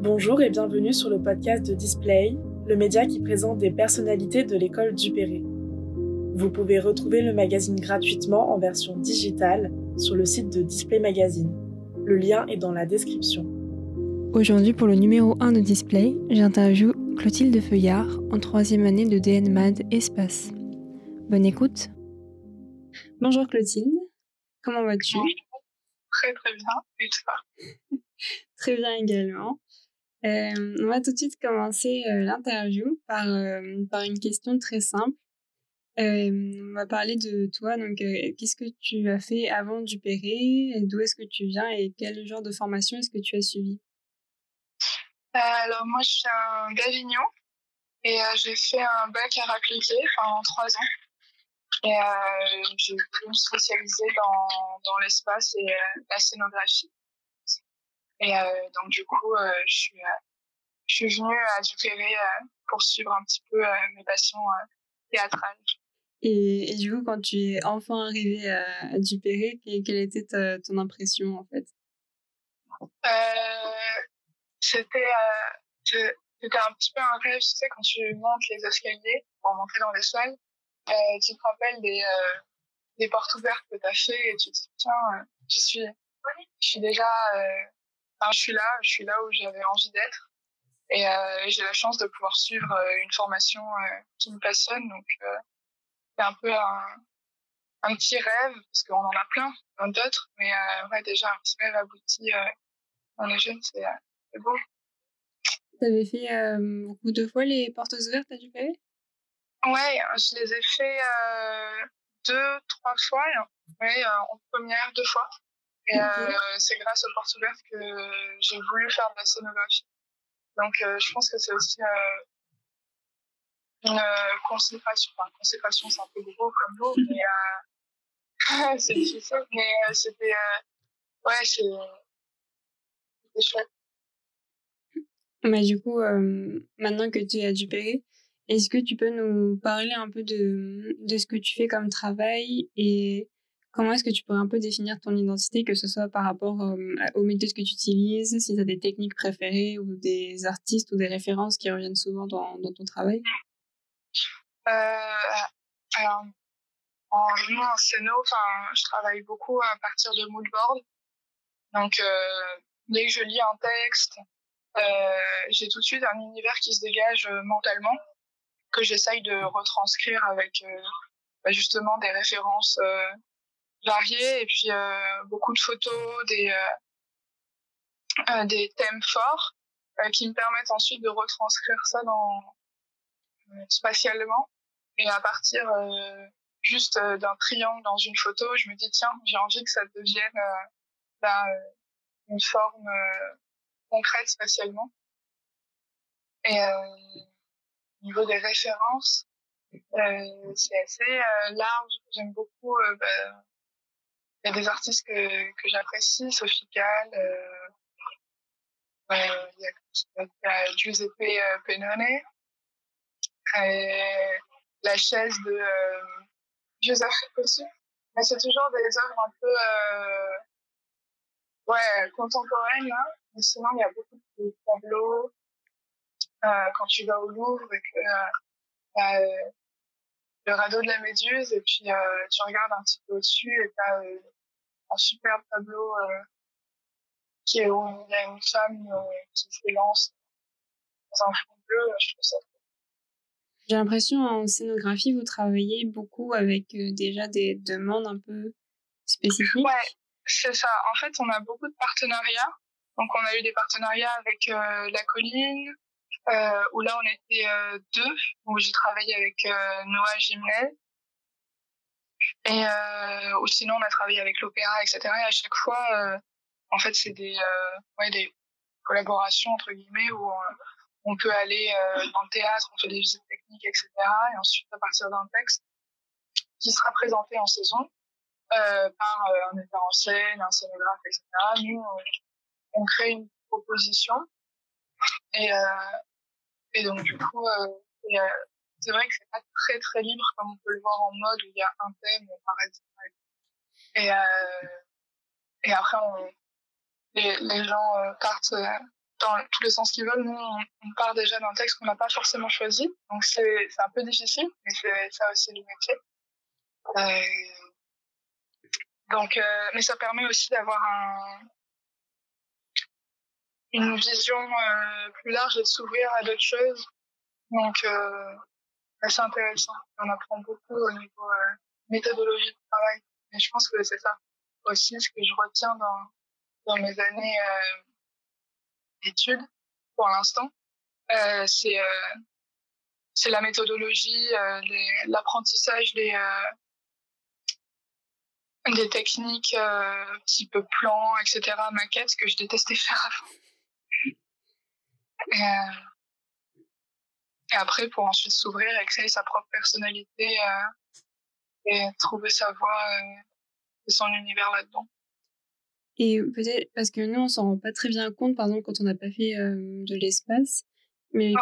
Bonjour et bienvenue sur le podcast de Display, le média qui présente des personnalités de l'école Dupéré. Vous pouvez retrouver le magazine gratuitement en version digitale sur le site de Display Magazine. Le lien est dans la description. Aujourd'hui, pour le numéro 1 de Display, j'interviewe Clotilde Feuillard en troisième année de DNMAD Espace. Bonne écoute. Bonjour Clotilde, comment vas-tu? Très très bien, et toi? Très bien également. Euh, on va tout de suite commencer euh, l'interview par, euh, par une question très simple. on va parler de toi. Donc, qu'est-ce que tu as fait avant du Perret D'où est-ce que tu viens et quel genre de formation est-ce que tu as suivi? Alors, moi, je un d'Avignon et j'ai fait un bac à appliqué en trois ans. Et j'ai voulu me spécialiser dans, dans l'espace et la scénographie. Et euh, donc, du coup, euh, je, suis, euh, je suis venue à Dupéré pour suivre un petit peu mes passions théâtrales. Et, et, du coup, quand tu es enfin arrivée à, Dupéré, quelle était ton impression en fait? C'était c'était un petit peu un rêve, tu sais, quand tu montes les escaliers pour monter dans les salles, tu te rappelles des, des portes ouvertes que tu as fait et tu te dis, tiens, je suis, je suis déjà je suis là, je suis là où j'avais envie d'être. Et, euh, j'ai la chance de pouvoir suivre euh, une formation euh, qui me passionne. Donc, c'est un peu un, un, petit rêve, parce qu'on en a plein, plein d'autres. Mais ouais, déjà, un petit rêve abouti on est jeune, c'est beau. Tu avais fait beaucoup de fois les portes ouvertes à Dupéré Ouais, je les ai fait deux, trois fois. Ouais, en première, deux fois. Et euh, c'est grâce aux portes ouvertes que j'ai voulu faire de la scénographie. Donc euh, je pense que c'est aussi euh, une consécration. Enfin, consécration, c'est un peu gros comme mot, mais c'est difficile. Mais c'était. ouais, c'était chouette. Mais du coup, maintenant que tu es à Dupéré, est-ce que tu peux nous parler un peu de, de ce que tu fais comme travail et Comment est-ce que tu pourrais un peu définir ton identité, que ce soit par rapport euh, aux méthodes que tu utilises, si tu as des techniques préférées ou des artistes ou des références qui reviennent souvent dans, ton travail? Euh, Alors, en, en scéno, je travaille beaucoup à partir de moodboard. Donc, euh, dès que je lis un texte, euh, j'ai tout de suite un univers qui se dégage euh, mentalement, que j'essaye de retranscrire avec bah, justement des références variés et puis euh, beaucoup de photos, des, euh, euh, des thèmes forts qui me permettent ensuite de retranscrire ça dans, spatialement. Et à partir juste d'un triangle dans une photo, je me dis tiens, j'ai envie que ça devienne ben, une forme concrète spatialement. Et au niveau des références, euh, c'est assez large. J'aime beaucoup ben, il y a des artistes que, que j'apprécie, Sophie Gall, euh, il, y a, Giuseppe euh, Pennone, la chaise de euh, Joseph aussi. Mais c'est toujours des œuvres un peu euh, ouais, contemporaines. Hein. Mais sinon, il y a beaucoup de tableaux. Quand tu vas au Louvre et que le radeau de la Méduse et puis euh, tu regardes un petit peu au-dessus et tu as euh, un superbe tableau euh, qui est où il y a une femme qui se lance dans un fond bleu. Je trouve ça j'ai l'impression en scénographie, vous travaillez beaucoup avec déjà des demandes un peu spécifiques. Ouais, c'est ça. En fait, on a beaucoup de partenariats. Donc, on a eu des partenariats avec La Colline, euh, où là on était euh, deux, où j'ai travaillé avec euh, Noah. Et ou sinon on a travaillé avec l'opéra, etc. Et à chaque fois, en fait, c'est des, ouais, des collaborations entre guillemets où on, peut aller dans le théâtre, on fait des visites techniques, etc. Et ensuite, à partir d'un texte qui sera présenté en saison euh, par un metteur en scène, un scénographe, etc. Nous, on crée une proposition et, euh, et donc, du coup, euh, euh, c'est vrai que c'est pas très, très libre comme on peut le voir en mode où il y a un thème, par exemple. Et, et après, on, les, gens partent dans tous les sens qu'ils veulent. Nous, on, part déjà d'un texte qu'on n'a pas forcément choisi. Donc, c'est un peu difficile, mais c'est ça aussi le métier. Donc, mais ça permet aussi d'avoir un, une vision euh, plus large et de s'ouvrir à d'autres choses. Donc, euh, c'est intéressant. On apprend beaucoup au niveau euh, méthodologie de travail. Et je pense que c'est ça aussi ce que je retiens dans, dans mes années euh, d'études pour l'instant. Euh, c'est euh, c'est la méthodologie, euh, l'apprentissage des des techniques type plan, etc., maquette que je détestais faire avant. Et, et après, pour ensuite s'ouvrir et créer sa propre personnalité et trouver sa voie et son univers là-dedans. Et peut-être parce que nous, on s'en rend pas très bien compte, par exemple, quand on n'a pas fait euh, de l'espace. Mais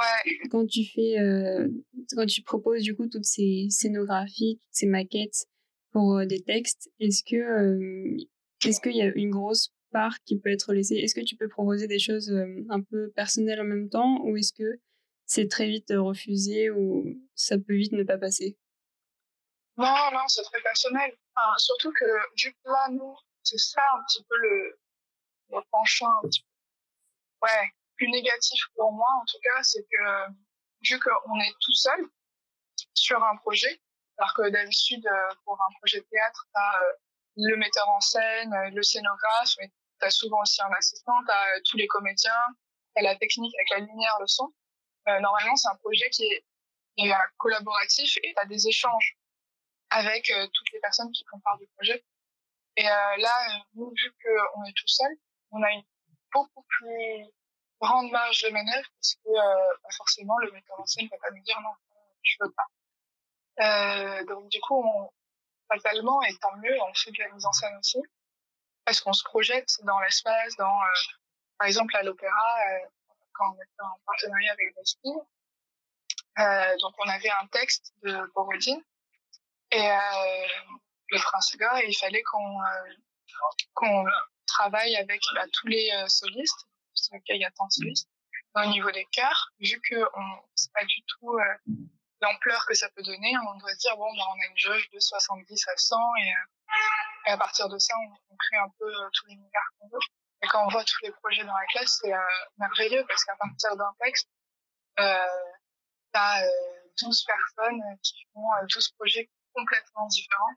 quand tu fais, euh, quand tu proposes du coup toutes ces scénographies, toutes ces maquettes pour euh, des textes, est-ce que, euh, est-ce qu'il y a une grosse part qui peut être laissée Est-ce que tu peux proposer des choses euh, un peu personnelles en même temps, ou est-ce que c'est très vite refusé ou ça peut vite ne pas passer? Non, non, c'est très personnel. Surtout que du coup là, nous, c'est ça un petit peu le, le penchant un petit peu. Ouais, plus négatif pour moi en tout cas, c'est que vu qu'on est tout seul sur un projet, alors que d'habitude euh, pour un projet de théâtre, t'as euh, le metteur en scène, euh, le scénographe, mais t'as souvent aussi un assistant, t'as tous les comédiens, t'as la technique avec la lumière, le son. normalement, c'est un projet qui est, qui est collaboratif et t'as des échanges avec toutes les personnes qui font part du projet. Et euh, là, nous, vu qu'on est tout seul, on a une beaucoup plus grande marge de manœuvre parce que euh, bah, forcément, le metteur en scène ne va pas nous dire non, je veux pas. Euh, donc du coup, on, fatalement, et tant mieux, on fait de la mise en scène aussi, parce qu'on se projette dans l'espace, dans, euh, par exemple, à l'opéra, euh, quand on était en partenariat avec Bastille, euh, donc on avait un texte de Borodine, et euh, le prince gars et il fallait qu'on qu'on travaille avec bah, tous les solistes, parce qu'il y a tant de solistes, au niveau des chœurs, vu que on sait pas du tout l'ampleur que ça peut donner, on doit dire bon bah, on a une jauge de 70 à 100 et, et à partir de ça on, crée un peu tout l'univers qu'on veut. Et quand on voit tous les projets dans la classe, c'est merveilleux parce qu'à partir d'un texte, euh, t'as 12 personnes qui font 12 projets complètement différents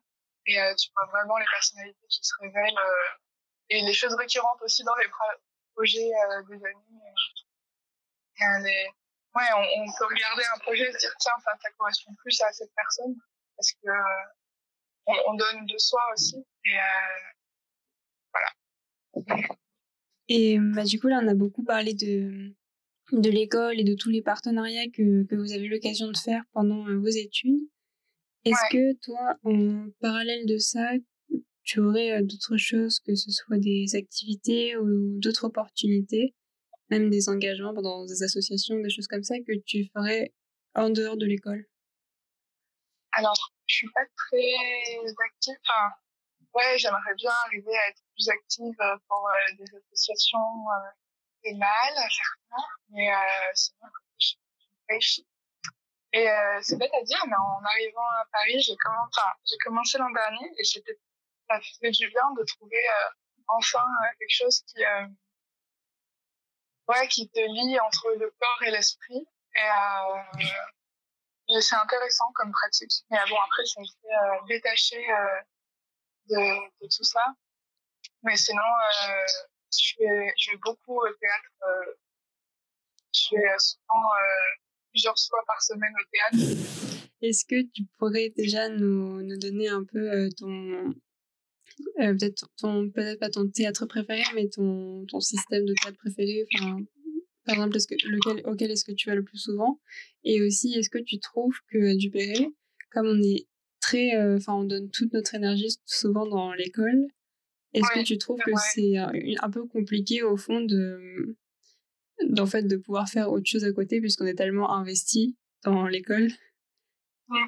et euh, tu vois vraiment les personnalités qui se révèlent euh, et les choses récurrentes aussi dans les projets euh, des amis. Ouais, on, on, peut regarder un projet et se dire tiens, ça correspond plus à cette personne parce que on, on, donne de soi aussi. Et voilà. Et bah, du coup, là, on a beaucoup parlé de, de l'école et de tous les partenariats que, que vous avez eu l'occasion de faire pendant vos études. Est-ce que toi, en parallèle de ça, tu aurais d'autres choses, que ce soit des activités ou d'autres opportunités, même des engagements dans des associations, des choses comme ça, que tu ferais en dehors de l'école? Alors, je suis pas très active. Enfin, ouais, j'aimerais bien arriver à être plus active pour des associations euh, pénales, certains, mais euh, sinon, je pas et euh, c'est bête à dire, mais en arrivant à Paris, j'ai commencé, l'an dernier et ça fait du bien de trouver euh, enfin euh, quelque chose qui, euh, ouais, qui te lie entre le corps et l'esprit. Et, et c'est intéressant comme pratique. Mais bon, après, ça me fait détacher de, de, tout ça. Mais sinon, je fais, je vais beaucoup au théâtre. je fais souvent plusieurs fois par semaine au théâtre. Est-ce que tu pourrais déjà nous, nous donner un peu euh, ton euh, peut-être ton peut-être pas ton théâtre préféré mais ton, ton système de théâtre préféré enfin par exemple est-ce que lequel auquel est-ce que tu vas le plus souvent? Et aussi est-ce que tu trouves que à Dupéré comme on est très euh, enfin on donne toute notre énergie souvent dans l'école est-ce que tu trouves que c'est un, un, peu compliqué au fond de d'en fait de pouvoir faire autre chose à côté puisqu'on est tellement investi dans l'école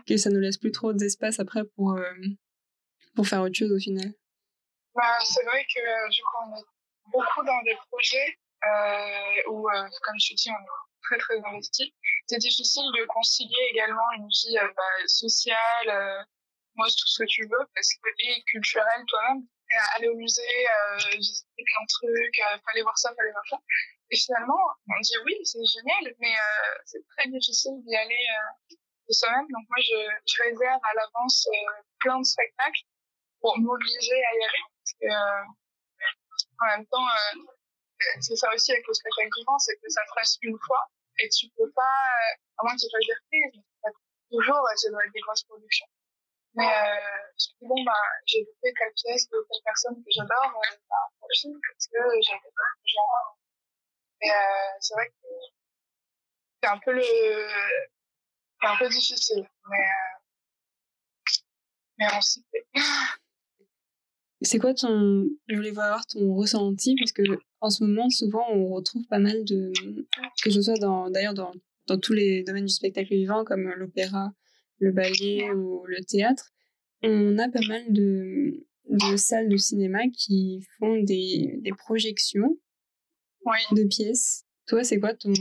que ça nous laisse plus trop d'espace après pour euh, pour faire autre chose au final? Bah, c'est vrai que du coup on est, beaucoup dans des projets où, comme je dis, on est très très investi. C'est difficile de concilier également une vie bah, sociale, moi tout ce que tu veux, parce que et culturelle toi-même. Aller au musée, euh, visiter plein de trucs, euh, fallait voir ça, fallait voir ça. Et finalement, on dit oui, c'est génial, mais euh, c'est très difficile d'y aller euh, de soi-même. Donc moi, je, je réserve à l'avance euh, plein de spectacles pour m'obliger à y aller. Que, en même temps, c'est ça aussi avec le spectacle vivant, c'est que ça se passe une fois et tu peux pas, à moins qu'il fasse des reprises, toujours, ça doit être des grosses productions. Mais euh, bon, bah, j'ai fait telle pièce de telle personne que j'adore, euh, bah, parce que j'avais pas genre. Et euh, c'est vrai que c'est un peu le, c'est un peu difficile, mais euh, mais on s'y fait. C'est quoi ton, je voulais voir ton ressenti parce que en ce moment souvent on retrouve pas mal de, que ce soit dans, d'ailleurs dans dans tous les domaines du spectacle vivant comme l'opéra, le ballet ou le théâtre, on a pas mal de, de salles de cinéma qui font des, des projections de pièces. Toi, c'est quoi ton...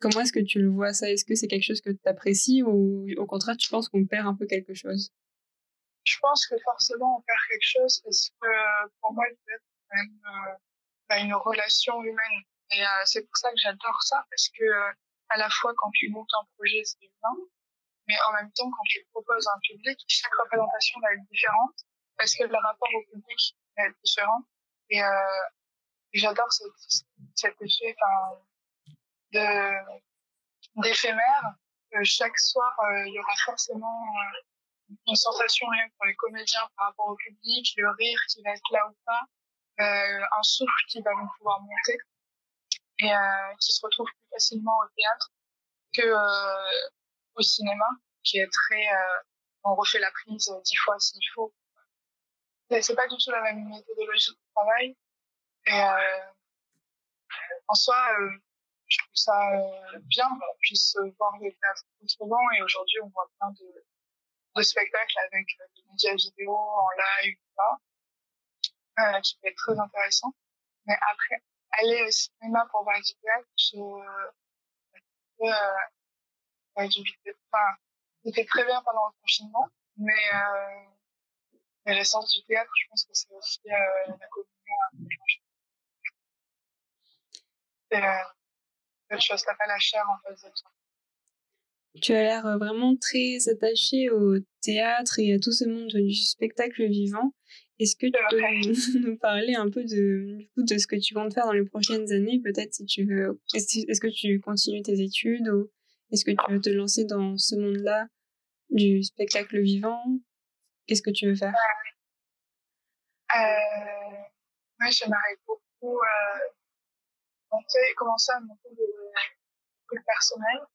Comment est-ce que tu le vois ça? Est-ce que c'est quelque chose que tu apprécies ou au contraire, tu penses qu'on perd un peu quelque chose? Je pense que forcément on perd quelque chose parce que pour moi, même euh, bah, une relation humaine. Et euh, c'est pour ça que j'adore ça parce que euh, à la fois quand tu montes un projet, c'est humain, mais en même temps, quand tu proposes un public, chaque représentation va être différente parce que le rapport au public va être différent. Et, euh, j'adore cet, cet effet de d'éphémère. chaque soir, euh, il y aura forcément euh, une sensation rien pour les comédiens par rapport au public, le rire qui va être là ou pas, euh, un souffle qui va pouvoir monter et euh, qui se retrouve plus facilement au théâtre que euh, au cinéma, qui est très, on refait la prise dix fois s'il faut. C'est pas du tout la même méthodologie de travail. Et en soi, je trouve ça bien qu'on puisse voir le théâtre autrement. Et aujourd'hui, on voit plein de, de spectacles avec euh, des médias vidéo en live, euh, qui peut être très intéressant. Mais après, aller au cinéma pour voir du théâtre, je, euh, enfin, c'était très bien pendant le confinement, mais, euh, mais l'essence du théâtre, je pense que c'est aussi euh, la communion. C'est euh, quelque chose, t'as pas la chair en face de toi. Tu as l'air vraiment très attaché au théâtre et à tout ce monde du spectacle vivant. Est-ce que tu peux nous parler un peu de, du coup, de ce que tu comptes faire dans les prochaines années? Peut-être si tu veux. Est-ce que tu continues tes études ou est-ce que tu veux te lancer dans ce monde-là du spectacle vivant? Qu'est-ce que tu veux faire? Euh, Moi, j'aimerais beaucoup euh, monter, commencer à monter des trucs personnels.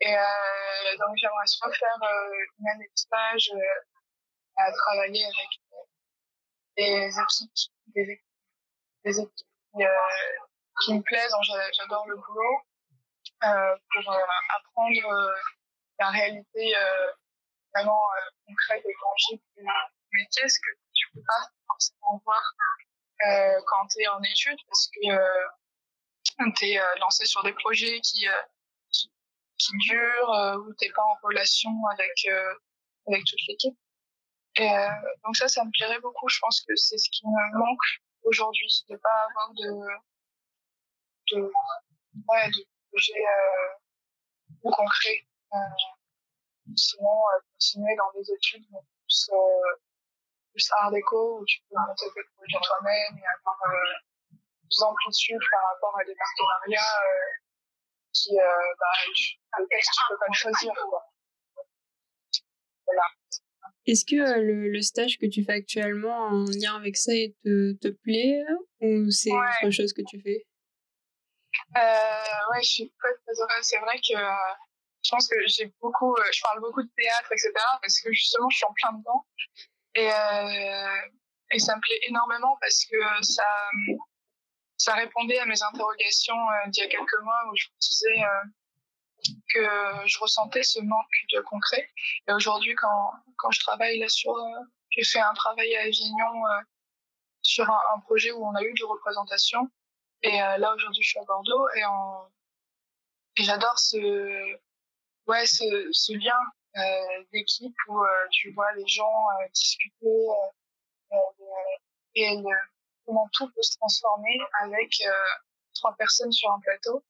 Et euh, donc, j'aimerais soit faire euh, une année de stage euh, à travailler avec euh, des équipes, qui, me plaisent. J'adore le boulot. Euh, pour euh, apprendre euh, la réalité vraiment concrète et tangible du métier, ce que tu peux pas forcément voir quand tu es en études, parce que tu es lancé sur des projets qui, qui, qui durent, où tu pas en relation avec, avec toute l'équipe. Et donc ça, ça me plairait beaucoup. Je pense que c'est ce qui me manque aujourd'hui, de pas avoir de, de, ouais, de projet euh, concret. Euh, sinon, euh, continuer dans des études mais plus, euh, plus art déco où tu peux monter tes projets toi-même et avoir euh, plus d'amplitude par rapport à des partenariats euh, qui, euh, bah, tu, tu peux pas le choisir. Quoi. Voilà. Est-ce que euh, le, le, stage que tu fais actuellement en lien avec ça te, te plaît ou c'est ouais. autre chose que tu fais? Euh, ouais, je suis très, très heureuse. C'est vrai que euh, je pense que j'ai beaucoup, je parle beaucoup de théâtre, etc. Parce que justement, je suis en plein dedans. Et, et ça me plaît énormément parce que ça, ça répondait à mes interrogations euh, d'il y a quelques mois où je disais euh, que je ressentais ce manque de concret. Et aujourd'hui, quand, quand je travaille là sur, j'ai fait un travail à Avignon sur un, projet où on a eu de représentation. Et là, aujourd'hui, je suis à Bordeaux et, j'adore ce, ouais, ce lien d'équipe où tu vois les gens discuter et comment tout peut se transformer avec trois personnes sur un plateau.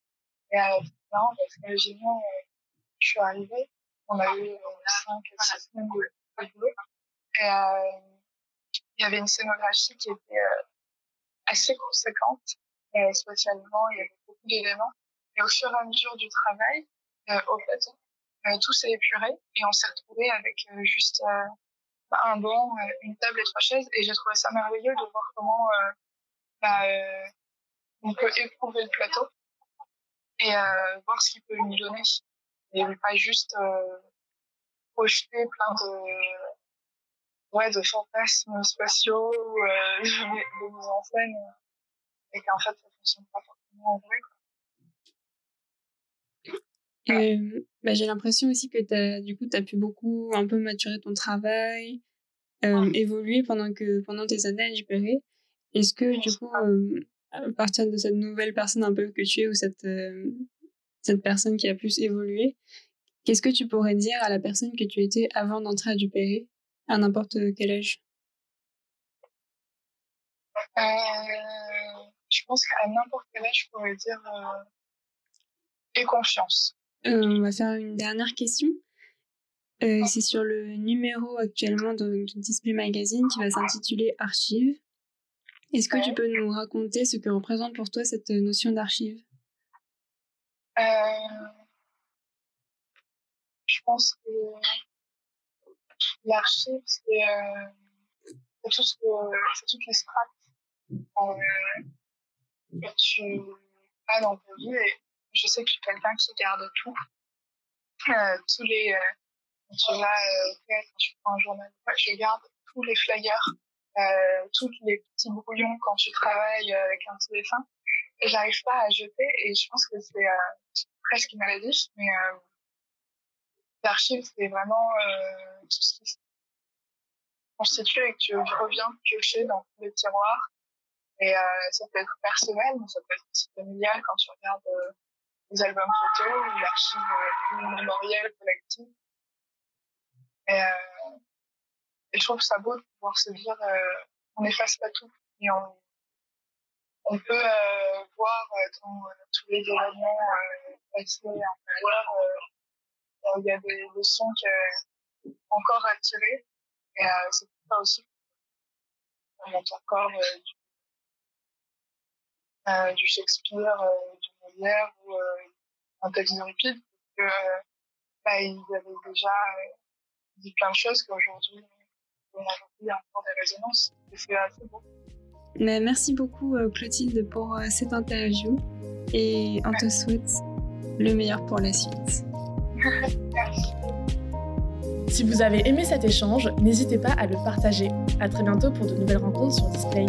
Et euh, non, parce vu, je suis arrivée, on a eu 5, 6 semaines de, boulot. Et euh, il y avait une scénographie qui était euh, assez conséquente, et spécialement, il y avait beaucoup d'éléments. Et au fur et à mesure du travail, euh, au plateau, euh, tout s'est épuré et on s'est retrouvé avec euh, juste un banc, une table et trois chaises. Et j'ai trouvé ça merveilleux de voir comment bah, on peut éprouver le plateau et euh, voir ce qu'il peut nous donner et pas juste euh, projeter plein de ouais de fantasmes spatiaux euh, de, mise en scène et qu'en fait ça fonctionne pas forcément en vrai bah, j'ai l'impression aussi que as, du coup tu as pu beaucoup un peu maturer ton travail euh, évoluer pendant que pendant tes années à Jupéré est-ce que du coup euh, à partir de cette nouvelle personne un peu que tu es ou cette, euh, cette personne qui a plus évolué, qu'est-ce que tu pourrais dire à la personne que tu étais avant d'entrer à Dupéré, à n'importe quel âge? Euh, Je pense qu'à n'importe quel âge, je pourrais dire et confiance. On va faire une dernière question. c'est sur le numéro actuellement de, de Display Magazine qui va s'intituler Archive. Est-ce que tu peux nous raconter ce que représente pour toi cette euh, notion d'archive euh, Je pense que l'archive, c'est euh, tout ce que, toutes les strates euh, que tu as dans ta vie. Et je sais que je suis quelqu'un qui garde tout. Euh, tous les, euh, tu vas euh, tu prends un journal, je garde tous les flyers euh, tous les petits brouillons quand tu travailles euh, avec un téléphone. Et j'arrive pas à jeter et je pense que c'est presque une maladie, mais l'archive, c'est vraiment tout ce qui se constitue et que tu reviens piocher dans tous les tiroirs. Et ça peut être personnel, mais ça peut être aussi familial quand tu regardes les albums photos l'archive euh, mémorielle collective. Et, euh, et je trouve ça beau de pouvoir se dire, euh, on n'efface pas tout. Et on, peut euh, voir dans tous les événements passés, voir, il y a des leçons sont encore à tirer. Et c'est pour ça aussi on monte encore du Shakespeare, Molière ou un texte de Ripide, parce que bah, ils avaient déjà dit plein de choses qu'aujourd'hui mais merci beaucoup euh, Clotilde pour euh, cette interview et on te souhaite le meilleur pour la suite. Si vous avez aimé cet échange, n'hésitez pas à le partager. À très bientôt pour de nouvelles rencontres sur Display.